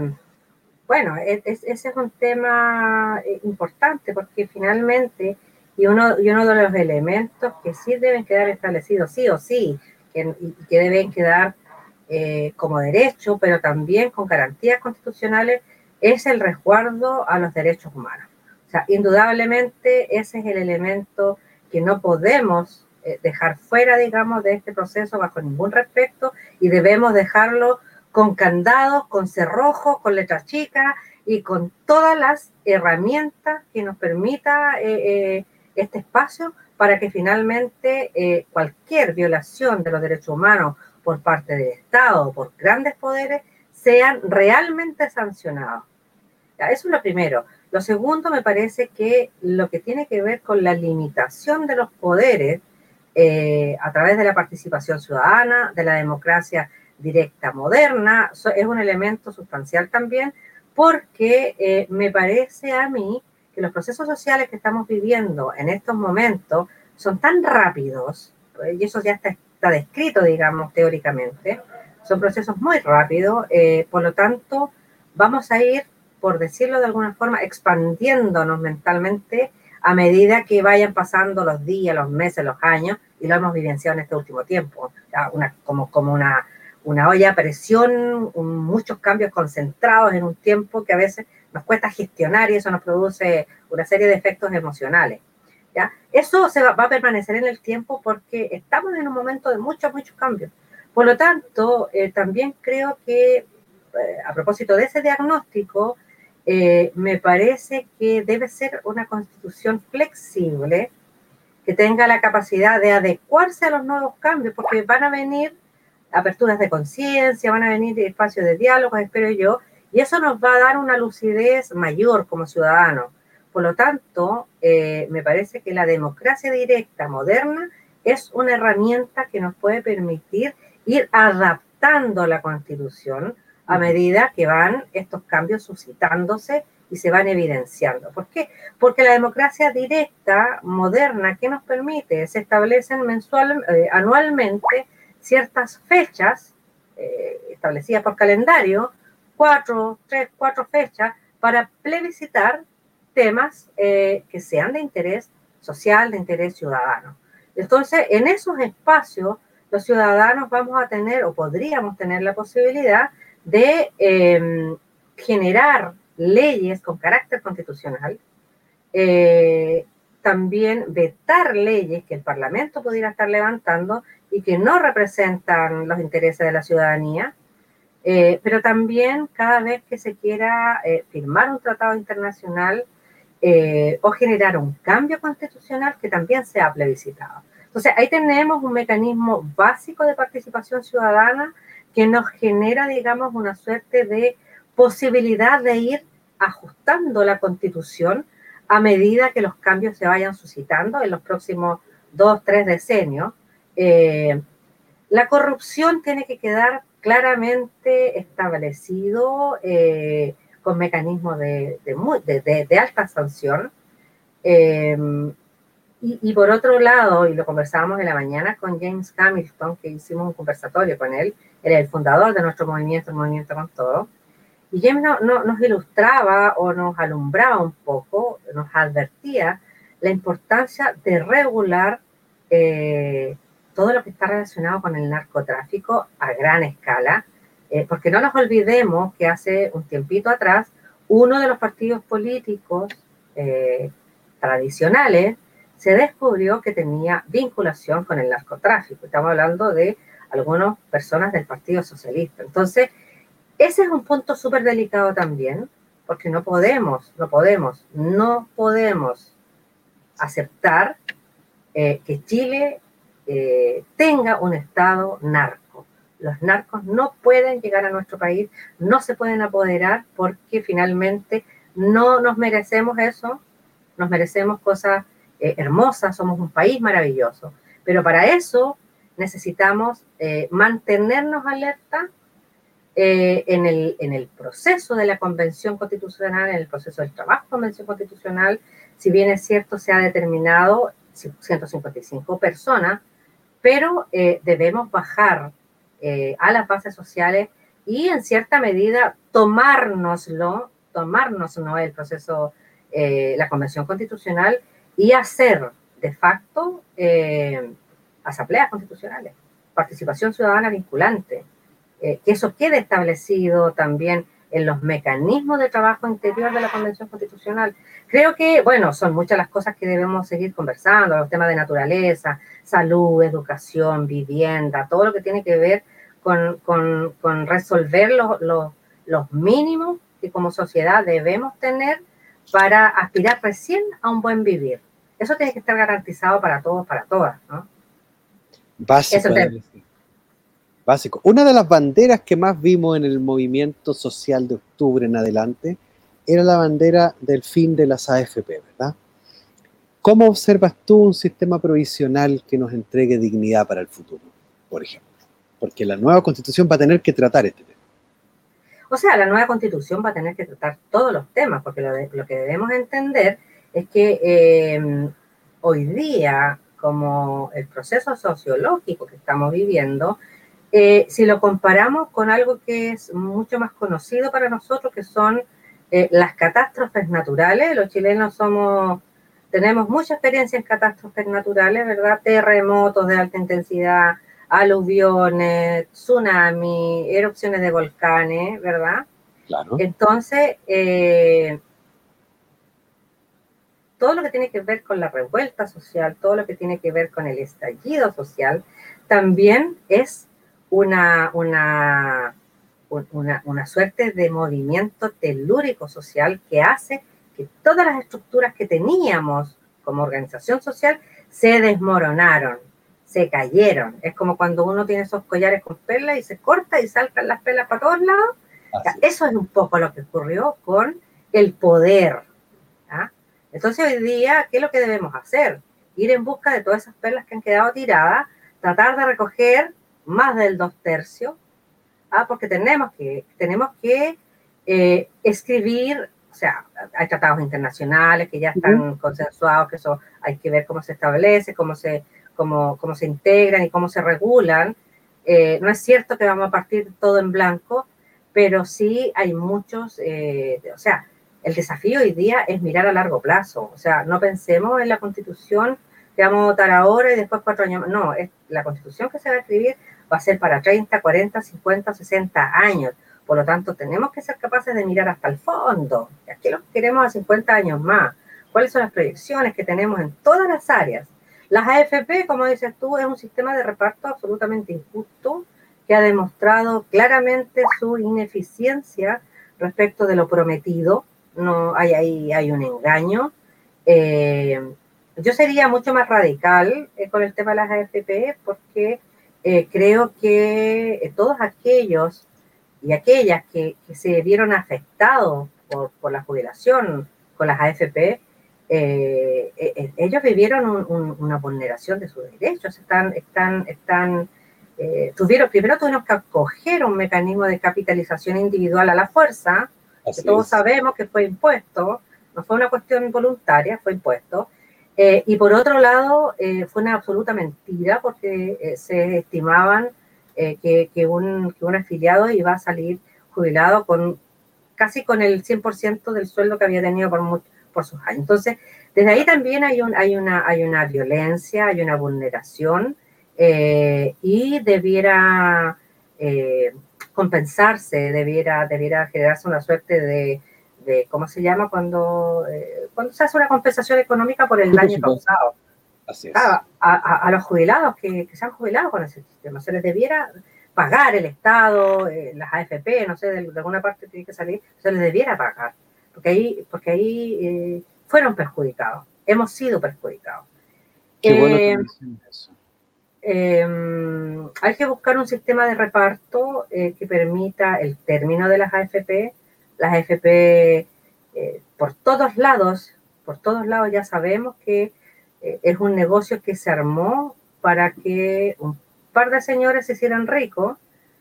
bueno, e, es, ese es un tema eh, importante porque finalmente, y uno, y uno de los elementos que sí deben quedar establecidos, sí o sí, que, que deben quedar eh, como derecho, pero también con garantías constitucionales, es el resguardo a los derechos humanos. Sea, indudablemente ese es el elemento que no podemos eh, dejar fuera, digamos, de este proceso bajo ningún respecto y debemos dejarlo con candados, con cerrojos, con letras chicas y con todas las herramientas que nos permita eh, eh, este espacio para que finalmente cualquier violación de los derechos humanos por parte del Estado o por grandes poderes sean realmente sancionados. Eso es lo primero. Lo segundo, me parece que lo que tiene que ver con la limitación de los poderes eh, a través de la participación ciudadana, de la democracia directa moderna, es un elemento sustancial también, porque eh, me parece a mí que los procesos sociales que estamos viviendo en estos momentos son tan rápidos, pues, y eso ya está, descrito, digamos, teóricamente, son procesos muy rápidos, eh, por lo tanto, vamos a ir, por decirlo de alguna forma, expandiéndonos mentalmente a medida que vayan pasando los días, los meses, los años, y lo hemos vivenciado en este último tiempo, una, como, como una una olla a presión, un, muchos cambios concentrados en un tiempo que a veces nos cuesta gestionar y eso nos produce una serie de efectos emocionales. ¿ya? Eso se va, va, a permanecer en el tiempo porque estamos en un momento de muchos, muchos cambios. Por lo tanto, eh, también creo que, eh, a propósito de ese diagnóstico, eh, me parece que debe ser una constitución flexible que tenga la capacidad de adecuarse a los nuevos cambios, porque van a venir aperturas de conciencia, van a venir espacios de diálogo, espero yo, y eso nos va a dar una lucidez mayor como ciudadanos. Por lo tanto, eh, me parece que la democracia directa moderna es una herramienta que nos puede permitir ir adaptando la constitución a medida que van estos cambios suscitándose y se van evidenciando. ¿Por qué? Porque la democracia directa moderna, que nos permite? Se establecen mensual, eh, anualmente ciertas fechas eh, establecidas por calendario, cuatro, tres, cuatro fechas, para plebiscitar temas eh, que sean de interés social, de interés ciudadano. Entonces, en esos espacios, los ciudadanos vamos a tener o podríamos tener la posibilidad de eh, generar leyes con carácter constitucional, eh, también vetar leyes que el Parlamento pudiera estar levantando y que no representan los intereses de la ciudadanía, eh, pero también cada vez que se quiera eh, firmar un tratado internacional o generar un cambio constitucional que también sea plebiscitado. Entonces, ahí tenemos un mecanismo básico de participación ciudadana que nos genera, digamos, una suerte de posibilidad de ir ajustando la constitución a medida que los cambios se vayan suscitando en los próximos dos, tres decenios. Eh, la corrupción tiene que quedar claramente establecido eh, con mecanismos de, de, alta sanción. Eh, y, por otro lado, y lo conversábamos en la mañana con James Hamilton, que hicimos un conversatorio con él, él el fundador de nuestro movimiento, el Movimiento con Todo, y James no, nos ilustraba o nos alumbraba un poco, nos advertía la importancia de regular eh, todo lo que está relacionado con el narcotráfico a gran escala, eh, porque no nos olvidemos que hace un tiempito atrás uno de los partidos políticos eh, tradicionales se descubrió que tenía vinculación con el narcotráfico. Estamos hablando de algunas personas del Partido Socialista. Entonces, ese es un punto súper delicado también, porque no podemos, no podemos, no podemos aceptar eh, que Chile eh, tenga un Estado narco. Los narcos no pueden llegar a nuestro país, no se pueden apoderar porque finalmente no nos merecemos eso, nos merecemos cosas eh, hermosa, somos un país maravilloso. Pero para eso necesitamos eh, mantenernos alerta eh, en, el, en el proceso de la Convención Constitucional, en el proceso del trabajo de Convención Constitucional. Si bien es cierto, se ha determinado 155 personas, pero debemos bajar a las bases sociales y en cierta medida tomárnoslo, tomárnoslo el proceso, la Convención Constitucional y hacer de facto eh, asambleas constitucionales, participación ciudadana vinculante, eh, que eso quede establecido también en los mecanismos de trabajo interior de la Convención Constitucional. Creo que, bueno, son muchas las cosas que debemos seguir conversando, los temas de naturaleza, salud, educación, vivienda, todo lo que tiene que ver con, resolver los, los mínimos que como sociedad debemos tener para aspirar recién a un buen vivir. Eso tiene que estar garantizado para todos, para todas, ¿no? Básico. Básico. Una de las banderas que más vimos en el movimiento social de octubre en adelante era la bandera del fin de las AFP, ¿verdad? ¿Cómo observas tú un sistema provisional que nos entregue dignidad para el futuro, por ejemplo? Porque la nueva constitución va a tener que tratar este tema. O sea, la nueva constitución va a tener que tratar todos los temas, porque lo, lo que debemos entender es que eh, hoy día, como el proceso sociológico que estamos viviendo, eh, si lo comparamos con algo que es mucho más conocido para nosotros, que son eh, las catástrofes naturales, los chilenos somos, tenemos mucha experiencia en catástrofes naturales, ¿verdad? Terremotos de alta intensidad, aluviones, tsunami, erupciones de volcanes, ¿verdad? Claro. Entonces, eh, todo lo que tiene que ver con la revuelta social, todo lo que tiene que ver con el estallido social, también es una, una, una, una suerte de movimiento telúrico social que hace que todas las estructuras que teníamos como organización social se desmoronaron, se cayeron. Es como cuando uno tiene esos collares con perlas y se corta y saltan las perlas para todos lados. Eso es un poco lo que ocurrió con el poder entonces hoy día, ¿qué es lo que debemos hacer? Ir en busca de todas esas perlas que han quedado tiradas, tratar de recoger más del dos tercios, ¿ah? porque tenemos que, tenemos que eh, escribir, o sea, hay tratados internacionales que ya están consensuados, que eso hay que ver cómo se establece, cómo se, cómo, cómo se integran y cómo se regulan. Eh, no es cierto que vamos a partir todo en blanco, pero sí hay muchos, eh, o sea, el desafío hoy día es mirar a largo plazo. O sea, no pensemos en la constitución que vamos a votar ahora y después cuatro años. No, es, la constitución que se va a escribir va a ser para 30, 40, 50, 60 años. Por lo tanto, tenemos que ser capaces de mirar hasta el fondo. ¿Qué lo queremos a 50 años más? ¿Cuáles son las proyecciones que tenemos en todas las áreas? Las AFP, como dices tú, es un sistema de reparto absolutamente injusto que ha demostrado claramente su ineficiencia respecto de lo prometido no hay ahí hay un engaño. Eh, yo sería mucho más radical eh, con el tema de las AFP porque eh, creo que todos aquellos y aquellas que, que se vieron afectados por, por, la jubilación con las AFP, ellos vivieron un, una vulneración de sus derechos, están, están, están tuvieron, primero tuvieron que acoger un mecanismo de capitalización individual a la fuerza, Así que todos es. sabemos que fue impuesto, no fue una cuestión voluntaria, fue impuesto. Eh, y por otro lado, eh, fue una absoluta mentira porque eh, se estimaban que, que, un, que, un, afiliado iba a salir jubilado con casi con el 100% del sueldo que había tenido por, mucho, por sus años. Entonces, desde ahí también hay, un, hay, una, hay una violencia, hay una vulneración y debiera compensarse, debiera, debiera generarse una suerte de, de ¿cómo se llama? Cuando, eh, cuando se hace una compensación económica por el daño causado. Así es. A, a, a, los jubilados que, que, se han jubilado con ese sistema. Se les debiera pagar el Estado, eh, las AFP, no sé, de, de, alguna parte tiene que salir, se les debiera pagar, porque ahí, porque ahí eh, fueron perjudicados, hemos sido perjudicados. Qué bueno que eso. Eh, hay que buscar un sistema de reparto eh, que permita el término de las AFP. Las AFP eh, por todos lados, por todos lados ya sabemos que eh, es un negocio que se armó para que un par de señores se hicieran ricos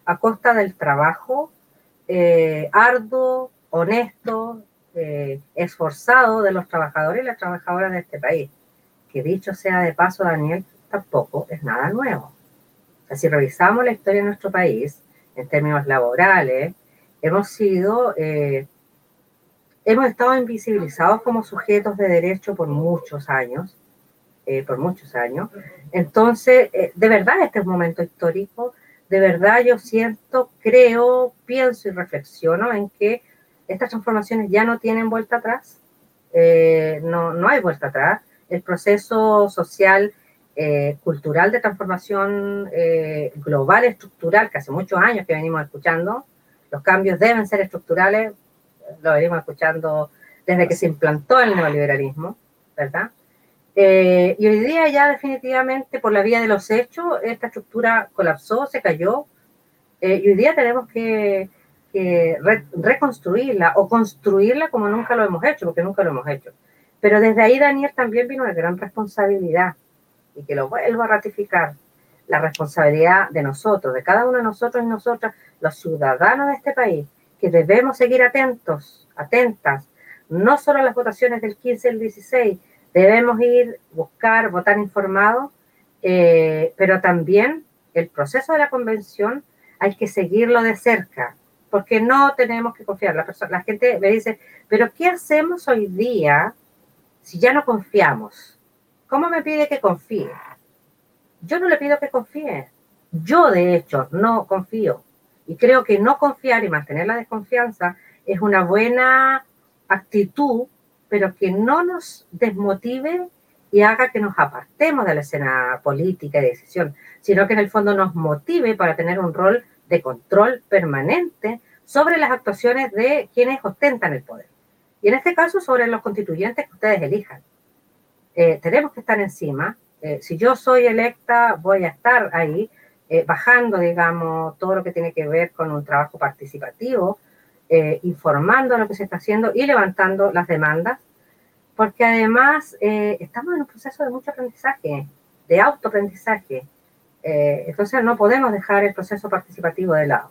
a costa del trabajo arduo, honesto, esforzado de los trabajadores y las trabajadoras de este país. Que dicho sea de paso, Daniel, tampoco es nada nuevo. O sea, si revisamos la historia de nuestro país en términos laborales, hemos sido, eh, hemos estado invisibilizados como sujetos de derecho por muchos años, eh, por muchos años. Entonces, eh, de verdad este es un momento histórico, de verdad yo siento, creo, pienso y reflexiono en que estas transformaciones ya no tienen vuelta atrás, no, no hay vuelta atrás, el proceso social eh, cultural de transformación eh, global, estructural, que hace muchos años que venimos escuchando. Los cambios deben ser estructurales, lo venimos escuchando desde que se implantó el neoliberalismo, ¿verdad? Eh, y hoy día ya definitivamente por la vía de los hechos, esta estructura colapsó, se cayó, eh, y hoy día tenemos que, que re reconstruirla o construirla como nunca lo hemos hecho, porque nunca lo hemos hecho. Pero desde ahí, Daniel, también vino una gran responsabilidad y que lo vuelvo a ratificar, la responsabilidad de nosotros, de cada uno de nosotros y nosotras, los ciudadanos de este país, que debemos seguir atentos, atentas, no solo a las votaciones del 15 y el 16, debemos ir, buscar, votar informados, eh, pero también el proceso de la convención hay que seguirlo de cerca, porque no tenemos que confiar. La, persona, la gente me dice, pero ¿qué hacemos hoy día si ya no confiamos? ¿Cómo me pide que confíe? Yo no le pido que confíe. Yo, de hecho, no confío. Y creo que no confiar y mantener la desconfianza es una buena actitud, pero que no nos desmotive y haga que nos apartemos de la escena política y de decisión, sino que en el fondo nos motive para tener un rol de control permanente sobre las actuaciones de quienes ostentan el poder. Y en este caso sobre los constituyentes que ustedes elijan eh, tenemos que estar encima. Eh, si yo soy electa, voy a estar ahí, eh, bajando, digamos, todo lo que tiene que ver con un trabajo participativo, informando lo que se está haciendo y levantando las demandas, porque además estamos en un proceso de mucho aprendizaje, de autoaprendizaje. entonces no podemos dejar el proceso participativo de lado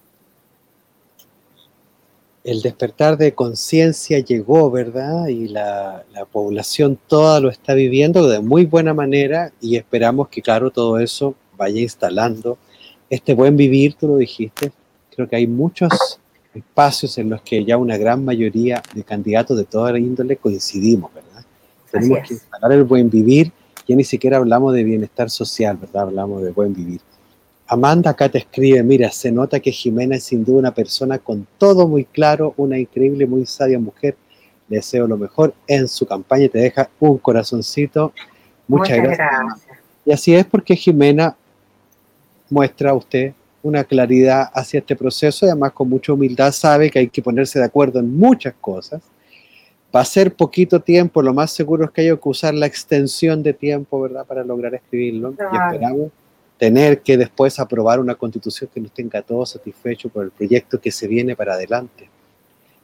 el despertar de conciencia llegó, ¿verdad? Y la, la, población toda lo está viviendo de muy buena manera y esperamos que, claro, todo eso vaya instalando este buen vivir, tú lo dijiste. Creo que hay muchos espacios en los que ya una gran mayoría de candidatos de toda la índole coincidimos, ¿verdad? Tenemos que instalar el buen vivir, ya ni siquiera hablamos de bienestar social, ¿verdad? Hablamos de buen vivir. Amanda acá te escribe, mira, se nota que Jimena es sin duda una persona con todo muy claro, una increíble, muy sabia mujer. Le deseo lo mejor en su campaña y te deja un corazoncito. Muchas, Muchas gracias. gracias. Y así es porque Jimena muestra a usted una claridad hacia este proceso y además con mucha humildad sabe que hay que ponerse de acuerdo en muchas cosas, Va a ser poquito tiempo, lo más seguro es que haya que usar la extensión de tiempo, ¿verdad?, para lograr escribirlo. Claro. Y esperamos tener que después aprobar una constitución que nos tenga todos satisfechos por el proyecto que se viene para adelante.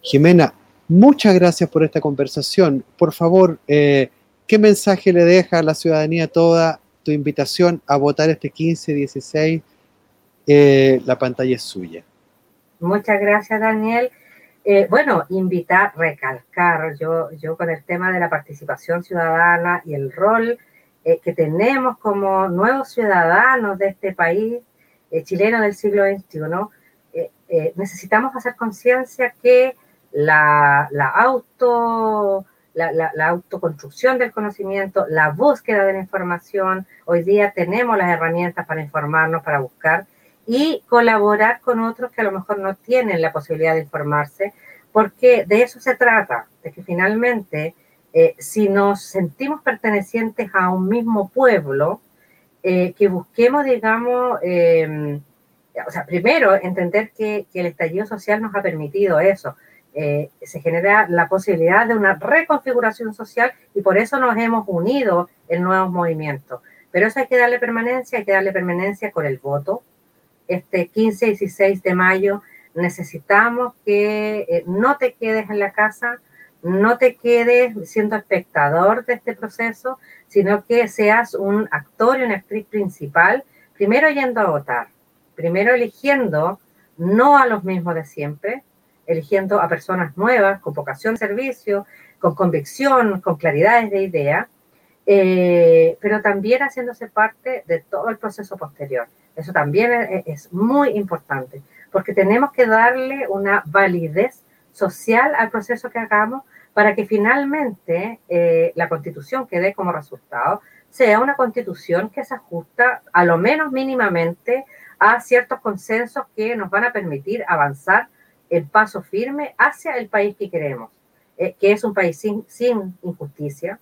Jimena, muchas gracias por esta conversación. Por favor, eh, ¿qué mensaje le deja a la ciudadanía toda tu invitación a votar este 15-16? Eh, la pantalla es suya. Muchas gracias, Daniel. Eh, bueno, invitar, recalcar, yo, yo con el tema de la participación ciudadana y el rol eh, que tenemos como nuevos ciudadanos de este país eh, chileno del siglo XXI, eh, eh, necesitamos hacer conciencia que la, la auto la, la, la autoconstrucción del conocimiento, la búsqueda de la información, hoy día tenemos las herramientas para informarnos, para buscar, y colaborar con otros que a lo mejor no tienen la posibilidad de informarse, porque de eso se trata, de que finalmente, eh, si nos sentimos pertenecientes a un mismo pueblo, eh, que busquemos, digamos, eh, o sea, primero entender que, que, el estallido social nos ha permitido eso. Eh, se genera la posibilidad de una reconfiguración social y por eso nos hemos unido en nuevos movimientos. Pero eso hay que darle permanencia, hay que darle permanencia con el voto, este 15 y 16 de mayo, necesitamos que eh, no te quedes en la casa, no te quedes siendo espectador de este proceso, sino que seas un actor y una actriz principal, primero yendo a votar, primero eligiendo no a los mismos de siempre, eligiendo a personas nuevas, con vocación de servicio, con convicción, con claridades de idea, eh, pero también haciéndose parte de todo el proceso posterior. Eso también es, es, muy importante, porque tenemos que darle una validez social al proceso que hagamos para que finalmente eh, la constitución que dé como resultado sea una constitución que se ajusta a lo menos mínimamente a ciertos consensos que nos van a permitir avanzar el paso firme hacia el país que queremos, eh, que es un país sin, sin injusticia,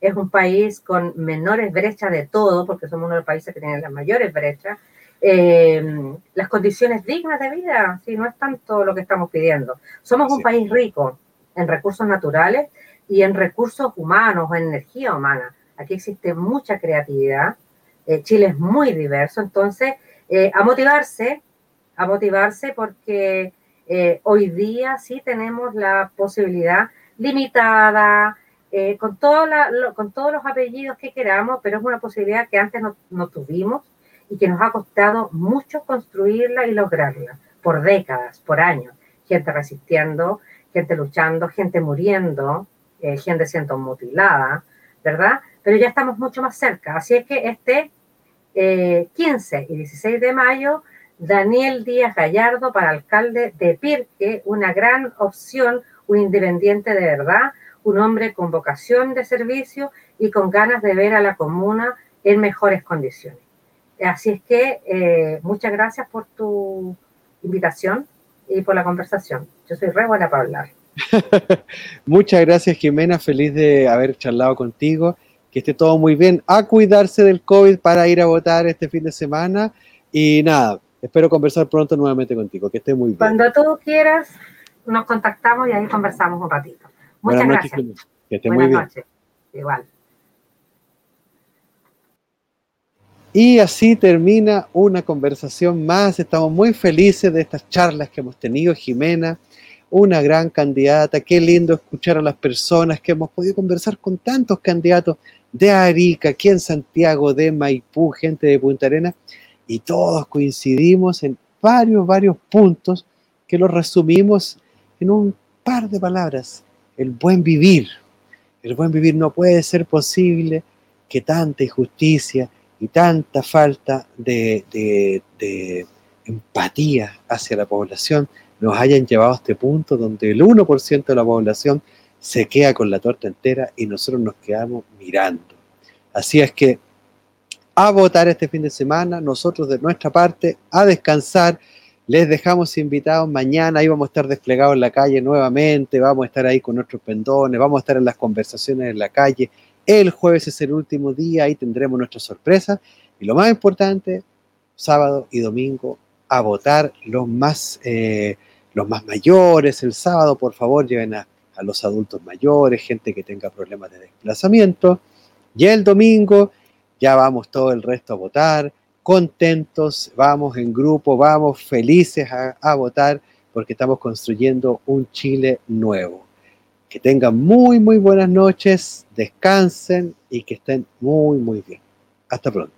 es un país con menores brechas de todo, porque somos uno de los países que tienen las mayores brechas, eh, las condiciones dignas de vida, si no es tanto lo que estamos pidiendo. Somos un país rico en recursos naturales y en recursos humanos, en energía humana. Aquí existe mucha creatividad. Eh, Chile es muy diverso, entonces eh, a motivarse, a motivarse porque eh, hoy día sí tenemos la posibilidad limitada, con, toda la, lo, con todos los apellidos que queramos, pero es una posibilidad que antes no, no tuvimos y que nos ha costado mucho construirla y lograrla, por décadas, por años. Gente resistiendo, gente luchando, gente muriendo, eh, gente siendo mutilada, ¿verdad? Pero ya estamos mucho más cerca. Así es que este eh, 15 y 16 de mayo, Daniel Díaz Gallardo para alcalde de Pirque, una gran opción, un independiente de verdad, un hombre con vocación de servicio y con ganas de ver a la comuna en mejores condiciones. Así es que eh, muchas gracias por tu invitación y por la conversación. Yo soy re buena para hablar. muchas gracias Jimena, feliz de haber charlado contigo. Que esté todo muy bien. A cuidarse del COVID para ir a votar este fin de semana. Y nada, espero conversar pronto nuevamente contigo. Que esté muy bien. Cuando tú quieras, nos contactamos y ahí conversamos un ratito. Muchas Buenas gracias. Noches, que esté Buenas muy bien. noches. Igual. Y así termina una conversación más. Estamos muy felices de estas charlas que hemos tenido, Jimena, una gran candidata. Qué lindo escuchar a las personas que hemos podido conversar con tantos candidatos de Arica, aquí en Santiago, de Maipú, gente de Punta Arenas, y todos coincidimos en varios, varios puntos que los resumimos en un par de palabras. El buen vivir. El buen vivir no puede ser posible que tanta injusticia, y tanta falta de, de, de, empatía hacia la población nos hayan llevado a este punto donde el 1% de la población se queda con la torta entera y nosotros nos quedamos mirando. Así es que a votar este fin de semana, nosotros de nuestra parte, a descansar, les dejamos invitados mañana, ahí vamos a estar desplegados en la calle nuevamente, vamos a estar ahí con nuestros pendones, vamos a estar en las conversaciones en la calle, el jueves es el último día, ahí tendremos nuestras sorpresas. Y lo más importante, sábado y domingo, a votar los más, eh, los más mayores. El sábado, por favor, lleven a, a los adultos mayores, gente que tenga problemas de desplazamiento. Y el domingo ya vamos todo el resto a votar, contentos, vamos en grupo, vamos felices a, a votar porque estamos construyendo un Chile nuevo. Que tengan muy, muy buenas noches, descansen y que estén muy, muy bien. Hasta pronto.